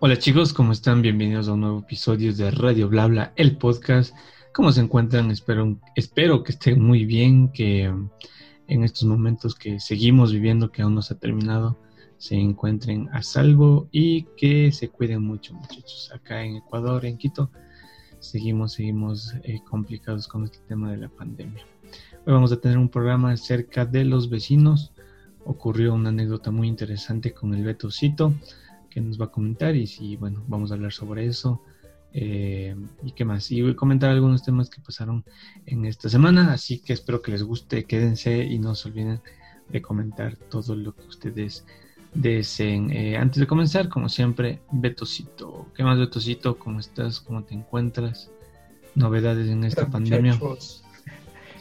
Hola chicos, ¿cómo están? Bienvenidos a un nuevo episodio de Radio Blabla, el podcast. ¿Cómo se encuentran? Espero, espero que estén muy bien, que en estos momentos que seguimos viviendo, que aún no se ha terminado, se encuentren a salvo y que se cuiden mucho muchachos. Acá en Ecuador, en Quito, seguimos, seguimos eh, complicados con este tema de la pandemia. Hoy vamos a tener un programa acerca de los vecinos. Ocurrió una anécdota muy interesante con el Betocito que nos va a comentar y si, bueno, vamos a hablar sobre eso. Eh, y qué más. Y voy a comentar algunos temas que pasaron en esta semana, así que espero que les guste, quédense y no se olviden de comentar todo lo que ustedes deseen. Eh, antes de comenzar, como siempre, Betocito. ¿Qué más, Betocito? ¿Cómo estás? ¿Cómo te encuentras? ¿Novedades en esta pandemia?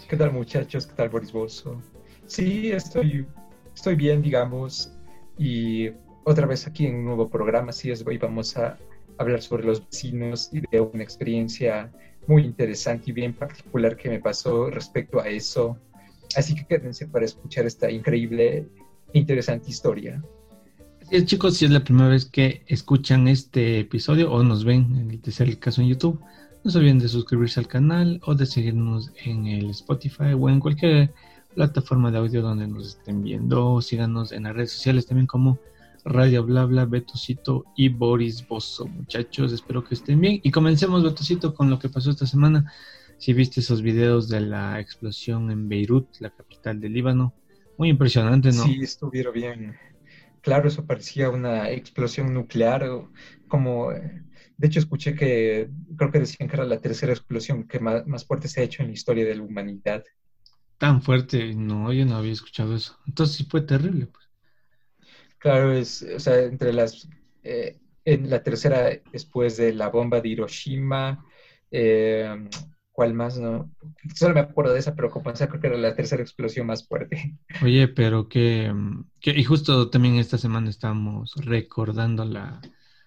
¿Qué tal, muchachos? ¿Qué tal, Boris Bozo? Sí, estoy, estoy bien, digamos, y otra vez aquí en un nuevo programa, así es, hoy vamos a hablar sobre los vecinos y de una experiencia muy interesante y bien particular que me pasó respecto a eso. Así que quédense para escuchar esta increíble e interesante historia. Así es, chicos, si es la primera vez que escuchan este episodio o nos ven, en el tercer caso en YouTube, no se olviden de suscribirse al canal o de seguirnos en el Spotify o en cualquier plataforma de audio donde nos estén viendo. Síganos en las redes sociales también como Radio Blabla, Betocito y Boris Bozo. Muchachos, espero que estén bien. Y comencemos, Betocito, con lo que pasó esta semana. Si viste esos videos de la explosión en Beirut, la capital del Líbano, muy impresionante, ¿no? Sí, estuvieron bien. Claro, eso parecía una explosión nuclear, como... De hecho, escuché que creo que decían que era la tercera explosión que más, más fuerte se ha hecho en la historia de la humanidad. Tan fuerte, no, yo no había escuchado eso. Entonces sí fue terrible, pues. Claro, es, o sea, entre las, eh, en la tercera después de la bomba de Hiroshima, eh, ¿cuál más? No? Solo me acuerdo de esa, pero como creo que era la tercera explosión más fuerte. Oye, pero que, que y justo también esta semana estamos recordando la,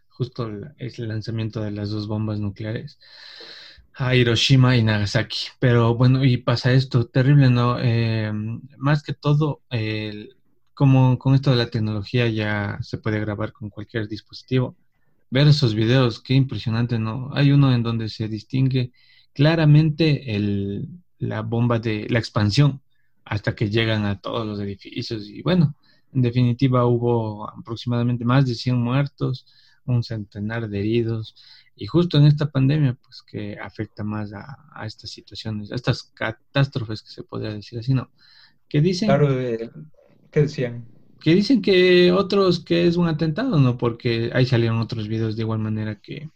justo el lanzamiento de las dos bombas nucleares a Hiroshima y Nagasaki. Pero bueno, y pasa esto, terrible, ¿no? Eh, más que todo, el como con esto de la tecnología ya se puede grabar con cualquier dispositivo. Ver esos videos, qué impresionante, ¿no? Hay uno en donde se distingue claramente el, la bomba de la expansión hasta que llegan a todos los edificios. Y bueno, en definitiva hubo aproximadamente más de 100 muertos, un centenar de heridos. Y justo en esta pandemia, pues que afecta más a, estas situaciones, a estas catástrofes que se podría decir así, ¿no? Que dicen... Claro, de ¿Qué decían? Que dicen que otros que es un atentado, ¿no? Porque ahí salieron otros videos de igual manera que,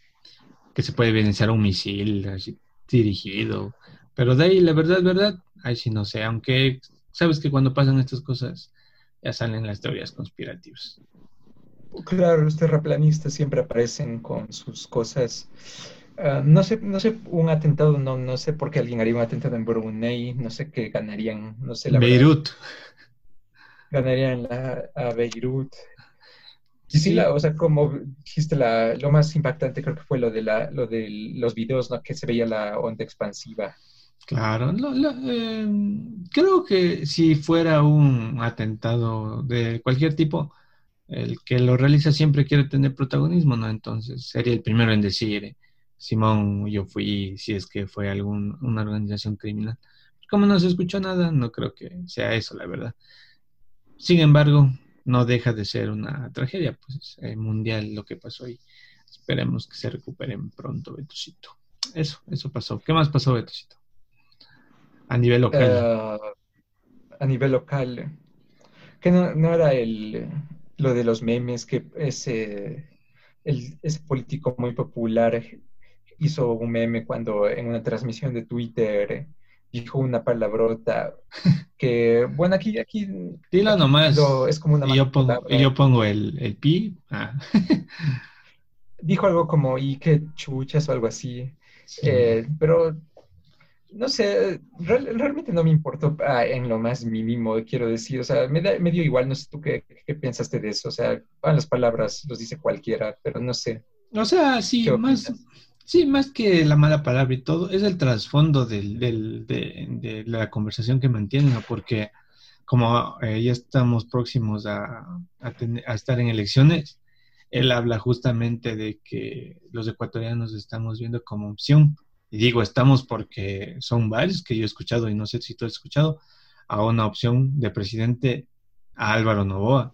que se puede evidenciar un misil así, dirigido. Pero de ahí, la verdad, verdad, ahí sí no sé. Aunque sabes que cuando pasan estas cosas ya salen las teorías conspirativas. Claro, los terraplanistas siempre aparecen con sus cosas. Ah, no sé, no sé, un atentado, no, no sé por qué alguien haría un atentado en Brunei, no sé qué ganarían, no sé la Beirut en la, a Beirut. Y sí, la, o sea, como dijiste, la, lo más impactante creo que fue lo de, la, lo de los videos, ¿no? Que se veía la onda expansiva. Claro, eh, creo que si fuera un atentado de cualquier tipo, el que lo realiza siempre quiere tener protagonismo, ¿no? Entonces sería el primero en decir, Simón, yo fui, si es que fue algún, una organización criminal. Como no se escuchó nada, no creo que sea eso, la verdad. Sin embargo, no deja de ser una tragedia pues, eh, mundial lo que pasó y esperemos que se recuperen pronto, Betocito. Eso, eso pasó. ¿Qué más pasó, Betocito? A nivel local. Eh, a nivel local. Que no, era el, lo de los memes, que ese, ese político muy popular hizo un meme cuando en una transmisión de Twitter dijo una palabrota que, bueno, aquí, aquí. Dilo nomás. es como una. Y yo pongo, y yo pongo el, el pi. Ah. dijo algo como, y qué chuchas o algo así. Eh, pero, no sé, realmente no me importó ah, en lo más mínimo, quiero decir. O sea, me, me dio igual, no sé tú qué, qué pensaste de eso. O sea, las palabras los dice cualquiera, pero no sé. O sea, sí, más, Sí, más que la mala palabra y todo, es el trasfondo del, del, de, la conversación que mantienen, porque como eh, ya estamos próximos a, a, estar en elecciones, él habla justamente de que los ecuatorianos estamos viendo como opción, y digo estamos porque son varios que yo he escuchado y no sé si tú has escuchado, a una opción de presidente a Álvaro Novoa.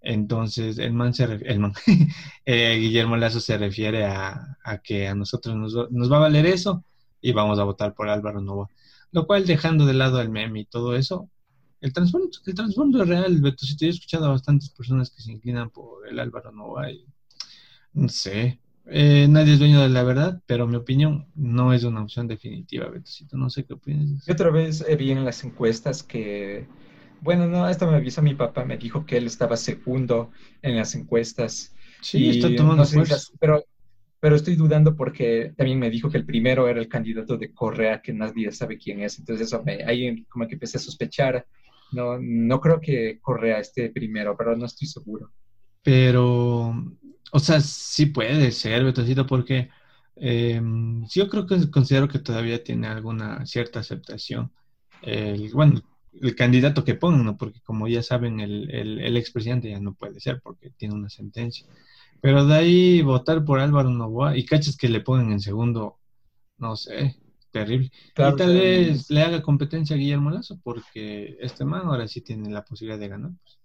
Entonces, el man, se el man eh, Guillermo Lazo se refiere a, que a nosotros nos, nos, va a valer eso y vamos a votar por Álvaro Novoa. Lo cual, dejando de lado el meme y todo eso, el trasfondo, el es real, Beto. Si te he escuchado a bastantes personas que se inclinan por el Álvaro Novoa y no sé. Eh, nadie es dueño de la verdad, pero mi opinión no es una opción definitiva, Betocito. No sé qué opinas. Otra vez eh, vi en las encuestas que bueno, no, esto me avisó mi papá, me dijo que él estaba segundo en las encuestas. Sí, está tomando fuerza. Pero, pero estoy dudando porque también me dijo que el primero era el candidato de Correa, que nadie sabe quién es. Entonces eso me, ahí como que empecé a sospechar. No, no creo que Correa esté primero, pero no estoy seguro. Pero, o sea, sí puede ser, Betocito, porque eh, yo creo que considero que todavía tiene alguna cierta aceptación. El, bueno, el candidato que pongan, ¿no? Porque como ya saben, el, el, expresidente ya no puede ser porque tiene una sentencia. Pero de ahí votar por Álvaro Novoa y cachas que le pongan en segundo, no sé, terrible. y tal vez le haga competencia a Guillermo Lazo porque este man ahora sí tiene la posibilidad de ganar. Pues.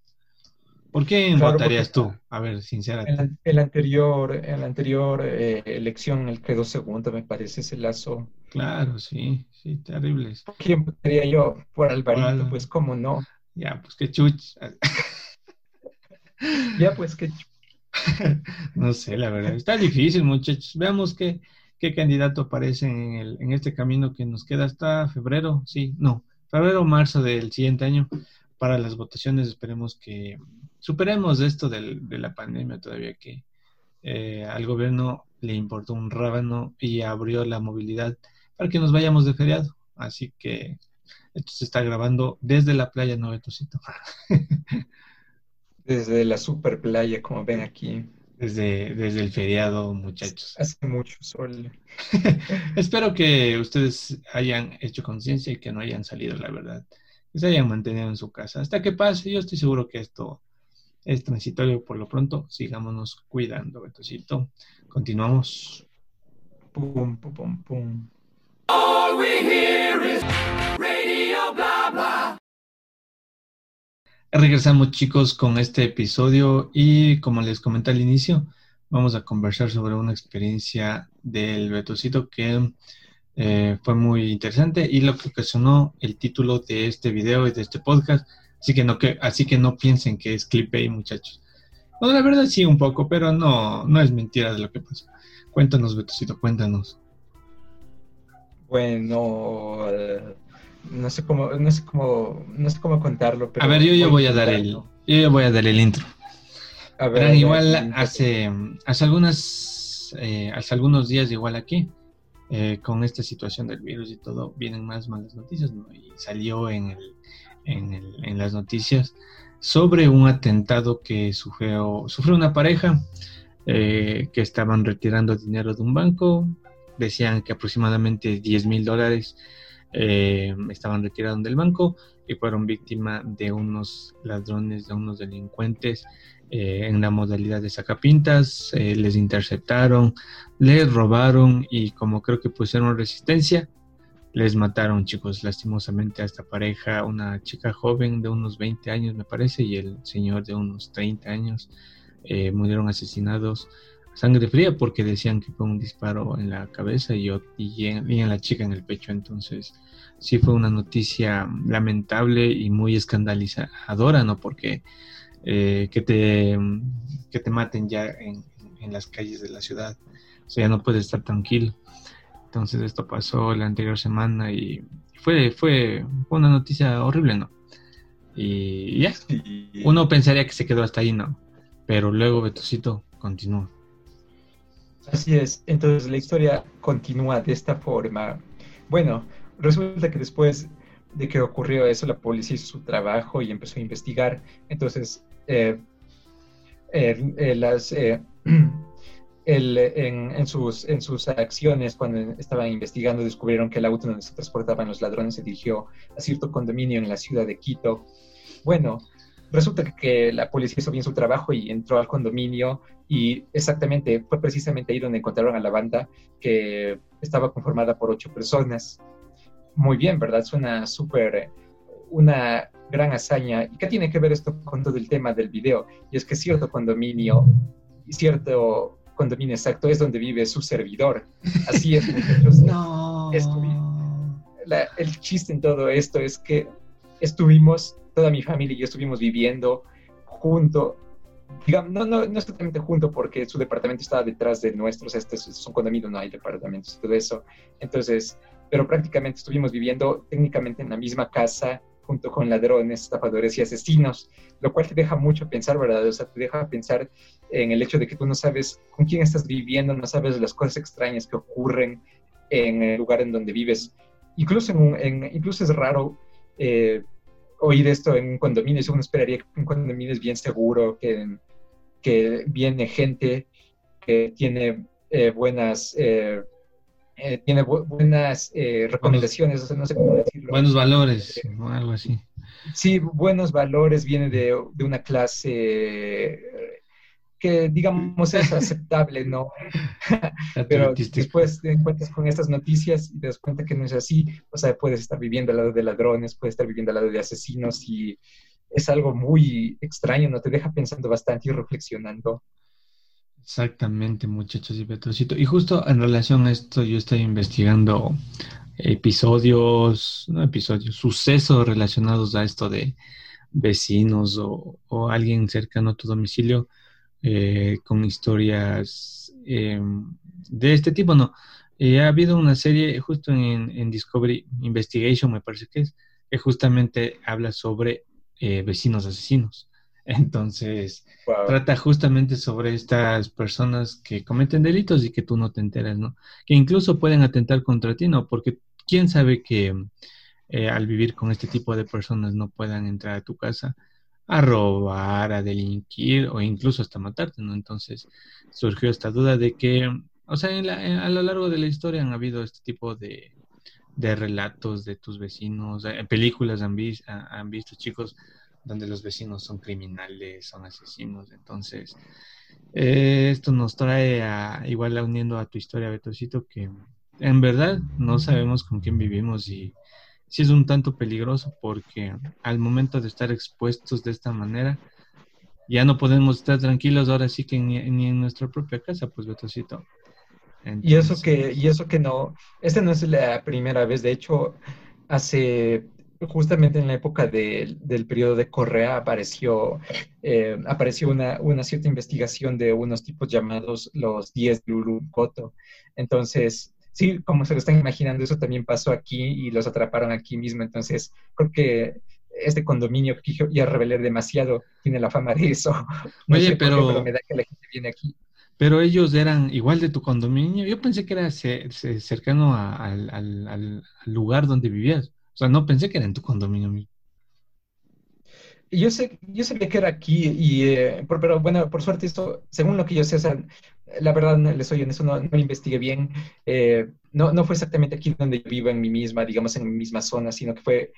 ¿Por qué votarías tú? A ver, sinceramente. En el anterior, en la anterior eh, elección, el quedó segundo, me parece, ese lazo. Claro, sí, sí, terribles. ¿Quién votaría yo? Por Alvarito, pues cómo no. Ya, pues qué chuch. ya, pues qué chuch. no sé, la verdad. Está difícil, muchachos. Veamos qué, qué candidato aparece en, el, en este camino que nos queda hasta febrero, sí, no, febrero o marzo del siguiente año para las votaciones. Esperemos que superemos esto del, de la pandemia todavía que eh, al gobierno le importó un rábano y abrió la movilidad para que nos vayamos de feriado. Así que esto se está grabando desde la playa Novetocito. desde la super playa, como ven aquí. Desde, desde el feriado, muchachos. Hace mucho sol. Espero que ustedes hayan hecho conciencia y que no hayan salido, la verdad. Que se hayan mantenido en su casa. Hasta que pase, yo estoy seguro que esto es transitorio por lo pronto, sigámonos cuidando, Betocito. Continuamos. Pum, pum, pum, pum. All we hear is radio, bla, bla. Regresamos chicos con este episodio y como les comenté al inicio, vamos a conversar sobre una experiencia del Betocito que eh, fue muy interesante y lo que ocasionó el título de este video y de este podcast Así que no, que, así que no piensen que es clickbait, muchachos. Bueno, la verdad sí un poco, pero no, no es mentira de lo que pasó. Cuéntanos, Betocito, cuéntanos. Bueno, eh, no sé cómo, no sé cómo, no sé cómo contarlo. a ver, yo ya voy a dar el, yo voy a dar el intro. A ver, igual hace, hace algunas, eh, hace algunos días igual aquí, eh, con esta situación del virus y todo, vienen más malas noticias, ¿no? Y salió en las noticias sobre un atentado que sufrió, sufrió una pareja eh, que estaban retirando dinero de un banco. Decían que aproximadamente 10 mil dólares eh, estaban retirando del banco y fueron víctimas de unos ladrones, de unos delincuentes eh, en la modalidad de sacapintas. les interceptaron, les robaron y como creo que pusieron resistencia, les mataron, chicos, lastimosamente a esta pareja, una chica joven de unos 20 años, me parece, y el señor de unos 30 años, eh, murieron asesinados sangre fría porque decían que fue un disparo en la cabeza y, y, en, la chica en el pecho. Entonces, sí fue una noticia lamentable y muy escandalizadora, ¿no? Porque eh, que, te, que te maten ya en, en las calles de la ciudad, o sea, ya no puedes estar tranquilo. Entonces esto pasó la anterior semana y fue, fue, una noticia horrible, ¿no? Y ya, uno pensaría que se quedó hasta ahí, ¿no? Pero luego Betocito continúa. Así es, entonces la historia continúa de esta forma. Bueno, resulta que después de que ocurrió eso, la policía hizo su trabajo y empezó a investigar. Entonces, eh, eh, eh, en, sus, en sus acciones, cuando estaban investigando, descubrieron que el auto donde se transportaban los ladrones se dirigió a cierto condominio en la ciudad de Quito. Bueno, resulta que la policía hizo bien su trabajo y entró al condominio y exactamente fue precisamente ahí donde encontraron a la banda que estaba conformada por ocho personas. Muy bien, ¿verdad? Suena súper, una gran hazaña. ¿Y qué tiene que ver esto con todo el tema del video? Y es que cierto condominio, cierto condominio exacto es donde vive su servidor. Así es, muchachos. no. el chiste en todo esto es que estuvimos, toda mi familia y yo estuvimos viviendo junto, digamos, no, no, no exactamente junto porque su departamento estaba detrás de nuestros, este es un condominio, no hay departamentos, todo eso. Entonces, pero prácticamente estuvimos viviendo técnicamente en la misma casa junto con ladrones, estafadores y asesinos, lo cual te deja mucho pensar, ¿verdad? O sea, te deja pensar en el hecho de que tú no sabes con quién estás viviendo, no sabes las cosas extrañas que ocurren en el lugar en donde vives. Incluso, incluso es raro eh, oír esto en un condominio, uno esperaría que un condominio es bien seguro, que, que viene gente que tiene eh, buenas... Eh, eh, tiene buenas recomendaciones, no sé cómo decirlo. Buenos valores, o algo así. Sí, buenos valores, viene de, de una clase que digamos es aceptable, ¿no? Pero después te encuentras con estas noticias y te das cuenta que no es así, o sea, puedes estar viviendo al lado de ladrones, puedes estar viviendo al lado de asesinos y es algo muy extraño, ¿no? Te deja pensando bastante y reflexionando. Exactamente, muchachos y Petrocito. Y justo en relación a esto, yo estoy investigando episodios, no episodios, sucesos relacionados a esto de vecinos o, o alguien cercano a tu domicilio eh, con historias eh, de este tipo, no. Eh, ha habido una serie justo en, Discovery Investigation, me parece que es, que justamente habla sobre vecinos asesinos. Entonces, trata justamente sobre estas personas que cometen delitos y que tú no te enteras, ¿no? Que incluso pueden atentar contra ti, ¿no? Porque quién sabe que al vivir con este tipo de personas no puedan entrar a tu casa a robar, a delinquir o incluso hasta matarte, ¿no? Entonces surgió esta duda de que, o sea, a lo largo de la historia han habido este tipo de, de relatos de tus vecinos, en películas han, han visto chicos donde los vecinos son criminales, son asesinos, entonces eh, esto nos trae a, igual uniendo a tu historia, Betocito, que en verdad no sabemos con quién vivimos y sí es un tanto peligroso porque al momento de estar expuestos de esta manera, ya no podemos estar tranquilos ahora sí que ni, en nuestra propia casa, pues Betocito. y eso que, y eso que no, esta no es la primera vez, de hecho, hace justamente en la época del periodo de Correa apareció, eh, apareció una, una, cierta investigación de unos tipos llamados los 10 de Urucoto. Entonces, sí, como se lo están imaginando, eso también pasó aquí y los atraparon aquí mismo. Entonces, creo que este condominio que ya revelé demasiado tiene la fama de eso. Oye, pero, me da que la gente viene aquí. Pero ellos eran igual de tu condominio. Yo pensé que era cercano al, lugar donde vivías. O sea, no pensé que era en tu condominio. Yo sé, yo sabía que era aquí, y, eh, pero bueno, por suerte esto, según lo que yo sé, o sea, la verdad, les soy honesto, no, no lo investigué bien. Eh, no, no fue exactamente aquí donde yo vivo en mi misma, digamos, en mi misma zona, sino que fue,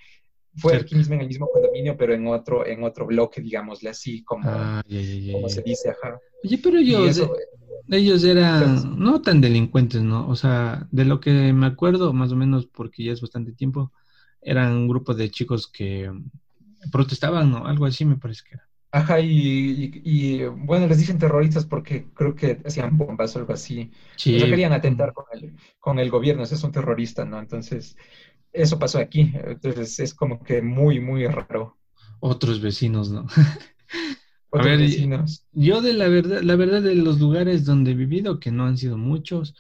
fue aquí mismo en el mismo condominio, pero en otro, en otro bloque, digámosle así, como, ah, como se dice, ajá. Oye, pero ellos, eh, ellos eran no tan delincuentes, ¿no? O sea, de lo que me acuerdo, más o menos, porque ya es bastante tiempo, eran un grupo de chicos que protestaban, ¿no? Algo así me parece que era. Ajá, y, bueno, les dicen terroristas porque creo que hacían bombas o algo así. Sí. querían atentar con el, con el gobierno, es un terrorista, ¿no? Entonces, eso pasó aquí. Entonces, es como que muy, muy raro. Otros vecinos, ¿no? Otros vecinos. Yo de la verdad, la verdad de los lugares donde he vivido, que no han sido muchos,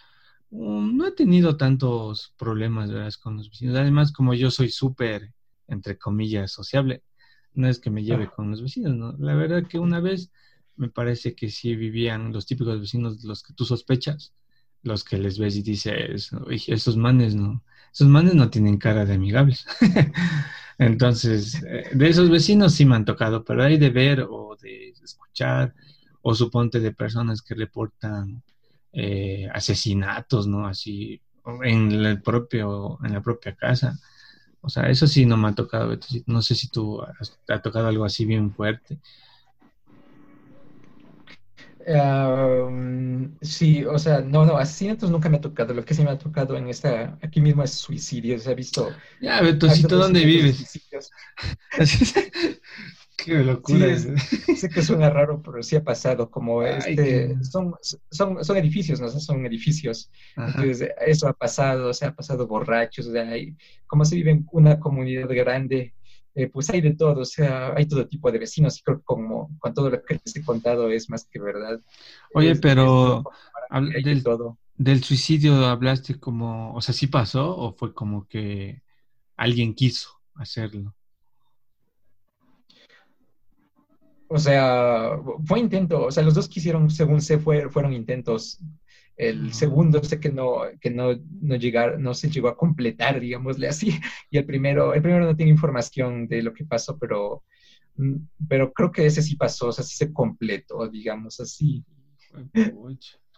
um, no he tenido tantos problemas, ¿verdad? Con los vecinos. Además, como yo soy súper, entre comillas, sociable, no es que me lleve con los vecinos, ¿no? La verdad que una vez me parece que sí vivían los típicos vecinos, los que tú sospechas, los que les ves y dices, esos manes no, esos manes no tienen cara de amigables. Entonces, eh, de esos vecinos sí me han tocado, pero hay de ver o de escuchar, o suponte de personas que reportan eh, asesinatos, ¿no? Así, en el propio, en la propia casa O sea, eso sí no me ha tocado, No sé si tú has, te ha tocado algo así bien fuerte. sí, o sea, no, no, asesinatos nunca me ha tocado. Lo que sí me ha tocado en esta, aquí mismo es suicidio. Se ha visto. Ya, Betocito, ¿dónde vives? Qué locura. Sí, sé que suena raro, pero sí ha pasado. Como este, son, son, son edificios, ¿no? son edificios. Entonces, eso ha pasado, se ha pasado borrachos. O sea, como se vive en una comunidad grande, eh, pues hay de todo, o sea, hay todo tipo de vecinos y creo que como con todo lo que les he contado es más que verdad. Oye, pero del, todo. del suicidio hablaste como, o sea, ¿sí pasó o fue como que alguien quiso hacerlo? O sea, fue intento, o sea, los dos quisieron, según sé, fue, fueron intentos el segundo sé que no, que no, no, llegar, no se llegó a completar, digámosle así. Y el primero, el primero no tiene información de lo que pasó, pero, mm, pero creo que ese sí pasó, o sea, sí se completó, digamos así.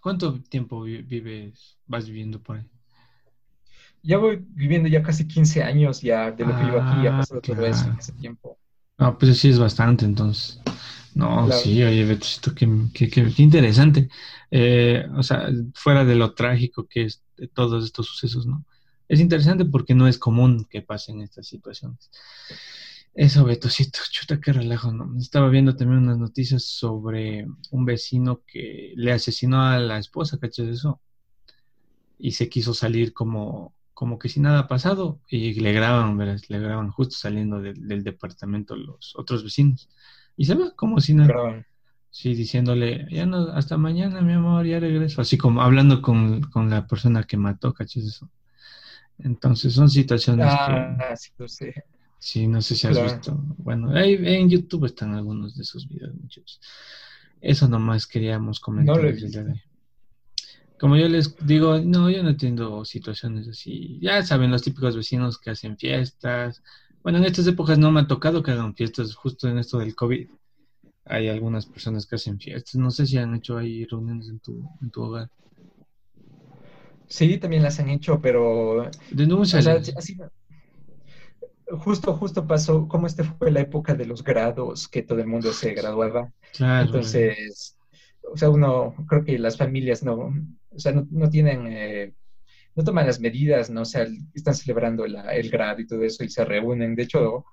¿Cuánto tiempo vives, vas viviendo por ahí? Ya voy viviendo ya casi 15 años ya de lo que vivo aquí, ya ah, pasado todo eso en ese tiempo. No, pues sí es bastante entonces. No, sí, oye, Betocito, qué, qué, qué, interesante. Eh, o sea, fuera de lo trágico que es de todos estos sucesos, ¿no? Es interesante porque no es común que pasen estas situaciones. Eso, Betocito, chuta, qué relajo, ¿no? Estaba viendo también unas noticias sobre un vecino que le asesinó a la esposa, ¿cachas eso? Y se quiso salir como, como que si nada ha pasado y le graban, ¿verdad? Le graban justo saliendo del departamento los otros vecinos. Y se va como si nada. Sí, diciéndole, ya no, hasta mañana, mi amor, ya regreso. Así como hablando con, la persona que mató, ¿cachas eso? Entonces son situaciones ah, que... Sí, no sé. Sí, no sé si has visto. Bueno, ahí en YouTube están algunos de esos videos, muchos. Eso nomás queríamos comentar. No Como yo les digo, no, yo no entiendo situaciones así. Ya saben, los típicos vecinos que hacen fiestas, bueno, en estas épocas no me ha tocado que hagan fiestas, justo en esto del COVID. Hay algunas personas que hacen fiestas. No sé si han hecho ahí reuniones en tu, en tu hogar. Sí, también las han hecho, pero... Denuncia. justo, justo pasó, como esta fue la época de los grados, que todo el mundo se graduaba. Claro. Entonces, o sea, uno, creo que las familias no, o sea, no, tienen... Eh, no toman las medidas, ¿no? O sea, están celebrando el grado y todo eso y se reúnen. De hecho,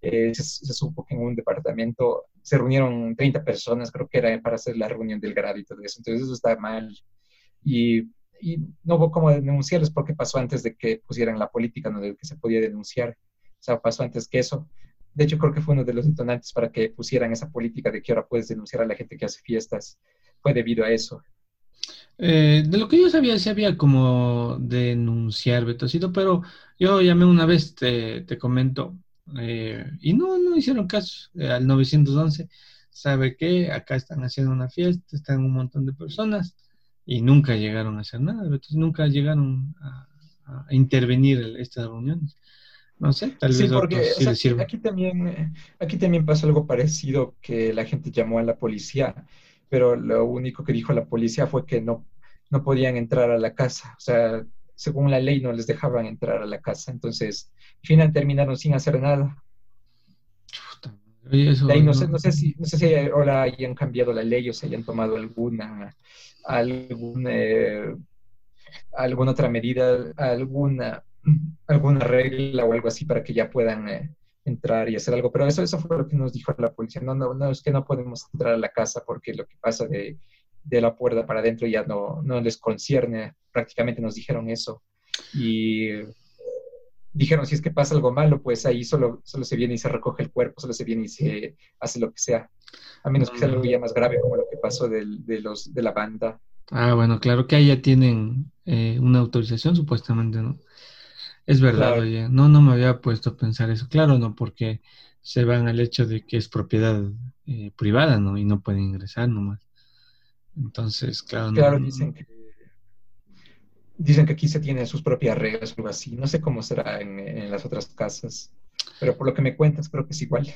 eh, se, supo que en un departamento se reunieron 30 personas, creo que era para hacer la reunión del grado y todo eso. Entonces eso está mal. Y, y no hubo como denunciarlos porque pasó antes de que pusieran la política, ¿no? De que se podía denunciar. O sea, pasó antes que eso. De hecho, creo que fue uno de los detonantes para que pusieran esa política de que ahora puedes denunciar a la gente que hace fiestas. Fue debido a eso. Eh, de lo que yo sabía, sí había como denunciar, Betocito, pero yo llamé una vez, te, comento, eh, y no, no hicieron caso eh, al 911. ¿Sabe qué? Acá están haciendo una fiesta, están un montón de personas y nunca llegaron a hacer nada, entonces nunca llegaron a, intervenir en estas reuniones. No sé, tal vez porque, aquí también aquí también pasó algo parecido que la gente llamó a la policía pero lo único que dijo la policía fue que no, no podían entrar a la casa. O sea, según la ley no les dejaban entrar a la casa. Entonces, al final terminaron sin hacer nada. no, sé, no sé si, no sé si ahora hayan cambiado la ley o si hayan tomado alguna, alguna, eh, alguna otra medida, alguna, alguna regla o algo así para que ya puedan eh, entrar y hacer algo. Pero eso, eso fue lo que nos dijo la policía. No, no, no, es que no podemos entrar a la casa porque lo que pasa de, de la puerta para adentro ya no, no les concierne. Prácticamente nos dijeron eso. Y dijeron, si es que pasa algo malo, pues ahí solo, solo se viene y se recoge el cuerpo, solo se viene y se hace lo que sea. A menos que sea algo ya más grave como lo que pasó de, los, de la banda. Ah, bueno, claro que ahí ya tienen eh, una autorización supuestamente, ¿no? Es verdad, oye, no, no me había puesto a pensar eso. Claro, no, porque se van al hecho de que es propiedad eh, privada, ¿no? Y no pueden ingresar nomás. Entonces, claro. Claro, dicen que dicen que aquí se tienen sus propias reglas o algo así. No sé cómo será en, las otras casas, pero por lo que me cuentas, creo que es igual.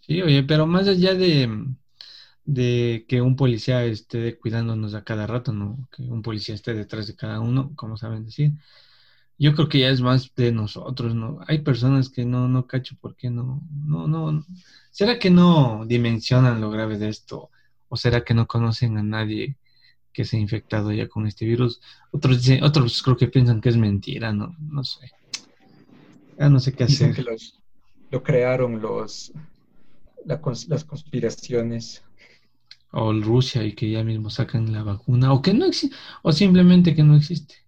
Sí, oye, pero más allá de, de que un policía esté cuidándonos a cada rato, ¿no? Que un policía esté detrás de cada uno, como saben decir yo creo que ya es más de nosotros, ¿no? Hay personas que no, no cacho por qué no, no, no. ¿Será que no dimensionan lo grave de esto? ¿O será que no conocen a nadie que se ha infectado ya con este virus? Otros dicen, otros creo que piensan que es mentira, ¿no? No sé. Ya no sé qué Dicen hacer. que los, lo crearon los, las conspiraciones. O Rusia y que ya mismo sacan la vacuna, o que no existe, o simplemente que no existe.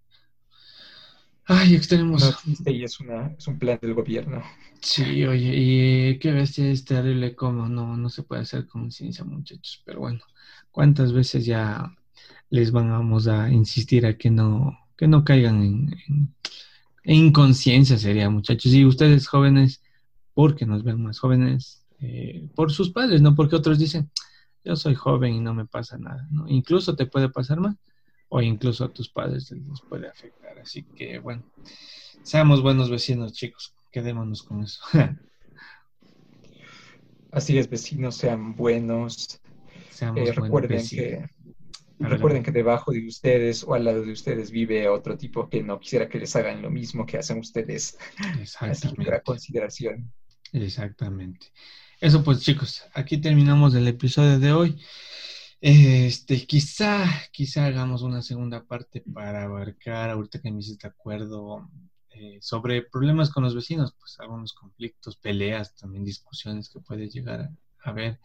Ay, extremos. No existe y es, una, es un plan del gobierno. Sí, oye, y qué bestia es terrible como no, no se puede hacer conciencia, muchachos. Pero bueno, ¿cuántas veces ya les vamos a insistir a que no, que no caigan en, inconsciencia sería, muchachos? Y ustedes jóvenes, porque nos ven más jóvenes, eh, por sus padres, no porque otros dicen, yo soy joven y no me pasa nada, ¿no? Incluso te puede pasar más o incluso a tus padres les puede afectar. Así que bueno, seamos buenos vecinos, chicos, quedémonos con eso. Así es, vecinos, sean buenos. Eh, recuerden que recuerden que debajo de ustedes o al lado de ustedes vive otro tipo que no quisiera que les hagan lo mismo que hacen ustedes. Exactamente. Así consideración. Exactamente. Eso pues chicos, aquí terminamos el episodio de hoy. Este, quizá, quizá hagamos una segunda parte para abarcar, ahorita que me hiciste acuerdo, eh, sobre problemas con los vecinos, pues algunos conflictos, peleas, también discusiones que puede llegar a, haber,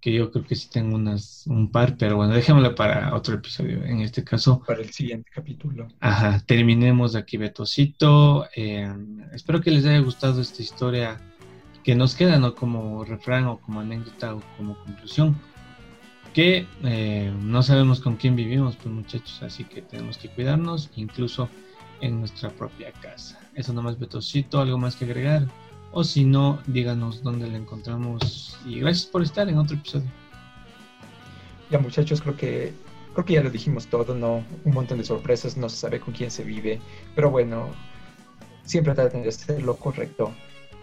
que yo creo que sí tengo unas, un par, pero bueno, dejémosla para otro episodio, en este caso. Para el siguiente capítulo. Ajá, terminemos aquí Betosito. Eh, espero que les haya gustado esta historia que nos queda, ¿no? Como refrán o como anécdota o como conclusión que eh, no sabemos con quién vivimos, pues muchachos, así que tenemos que cuidarnos, incluso en nuestra propia casa. Eso nomás, Betosito, algo más que agregar. O si no, díganos dónde la encontramos. Y gracias por estar en otro episodio. Ya muchachos, creo que creo que ya lo dijimos todo, ¿no? Un montón de sorpresas, no se sabe con quién se vive. Pero bueno, siempre traten de hacer lo correcto.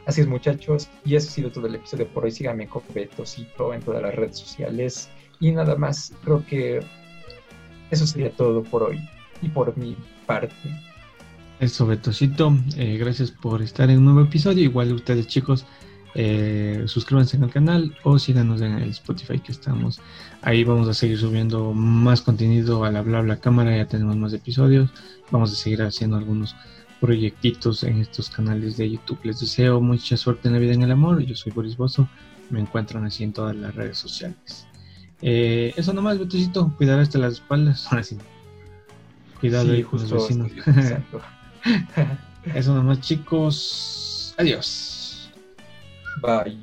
Así es, muchachos. Y eso ha sido todo el episodio por hoy. Síganme con Betosito en todas las redes sociales. Y nada más, creo que eso sería todo por hoy y por mi parte. Eso, Betosito. Eh, gracias por estar en un nuevo episodio. Igual ustedes, chicos, eh, suscríbanse al canal o síganos en el Spotify que estamos. Ahí vamos a seguir subiendo más contenido a la bla cámara. Ya tenemos más episodios. Vamos a seguir haciendo algunos proyectitos en estos canales de YouTube. Les deseo mucha suerte en la vida y en el amor. Yo soy Boris Bozo. Me encuentran así en todas las redes sociales. Eh, eso nomás, Betocito, cuidar hasta las espaldas. Así. Cuidado ahí con los vecinos. eso nomás, chicos. Adiós. Bye.